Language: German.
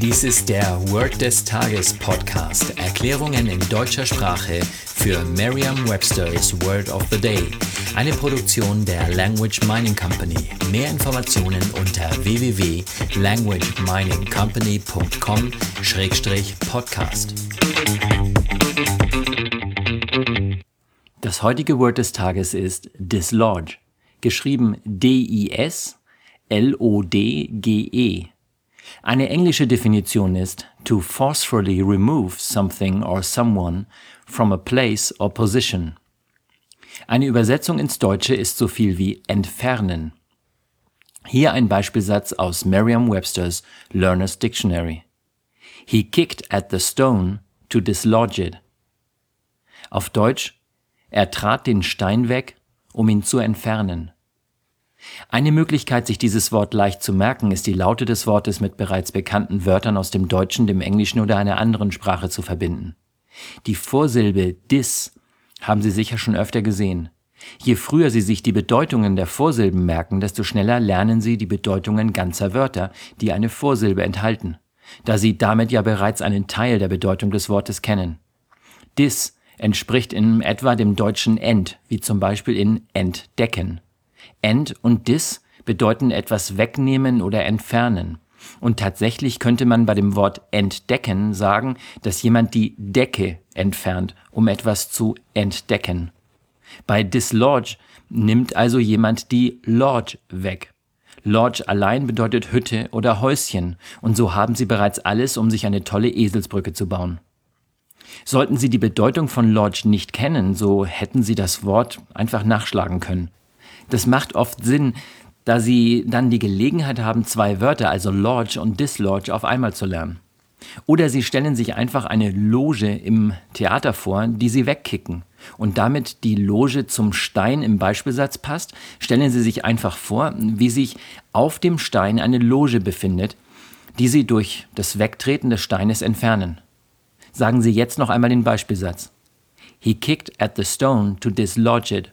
Dies ist der Word des Tages Podcast. Erklärungen in deutscher Sprache für Merriam-Webster's Word of the Day. Eine Produktion der Language Mining Company. Mehr Informationen unter www.languageminingcompany.com-podcast. Das heutige Word des Tages ist dislodge, geschrieben D-I-S-L-O-D-G-E. Eine englische Definition ist to forcefully remove something or someone from a place or position. Eine Übersetzung ins Deutsche ist so viel wie entfernen. Hier ein Beispielsatz aus Merriam-Webster's Learner's Dictionary. He kicked at the stone to dislodge it. Auf Deutsch, er trat den Stein weg, um ihn zu entfernen. Eine Möglichkeit, sich dieses Wort leicht zu merken, ist die Laute des Wortes mit bereits bekannten Wörtern aus dem Deutschen, dem Englischen oder einer anderen Sprache zu verbinden. Die Vorsilbe dis haben Sie sicher schon öfter gesehen. Je früher Sie sich die Bedeutungen der Vorsilben merken, desto schneller lernen Sie die Bedeutungen ganzer Wörter, die eine Vorsilbe enthalten, da Sie damit ja bereits einen Teil der Bedeutung des Wortes kennen. Dis entspricht in etwa dem deutschen ent, wie zum Beispiel in entdecken. Ent und dis bedeuten etwas wegnehmen oder entfernen. Und tatsächlich könnte man bei dem Wort entdecken sagen, dass jemand die Decke entfernt, um etwas zu entdecken. Bei dislodge nimmt also jemand die Lodge weg. Lodge allein bedeutet Hütte oder Häuschen, und so haben sie bereits alles, um sich eine tolle Eselsbrücke zu bauen. Sollten Sie die Bedeutung von Lodge nicht kennen, so hätten Sie das Wort einfach nachschlagen können. Das macht oft Sinn, da Sie dann die Gelegenheit haben, zwei Wörter, also Lodge und Dislodge, auf einmal zu lernen. Oder Sie stellen sich einfach eine Loge im Theater vor, die Sie wegkicken. Und damit die Loge zum Stein im Beispielsatz passt, stellen Sie sich einfach vor, wie sich auf dem Stein eine Loge befindet, die Sie durch das Wegtreten des Steines entfernen. Sagen Sie jetzt noch einmal den Beispielsatz. He kicked at the stone to dislodge it.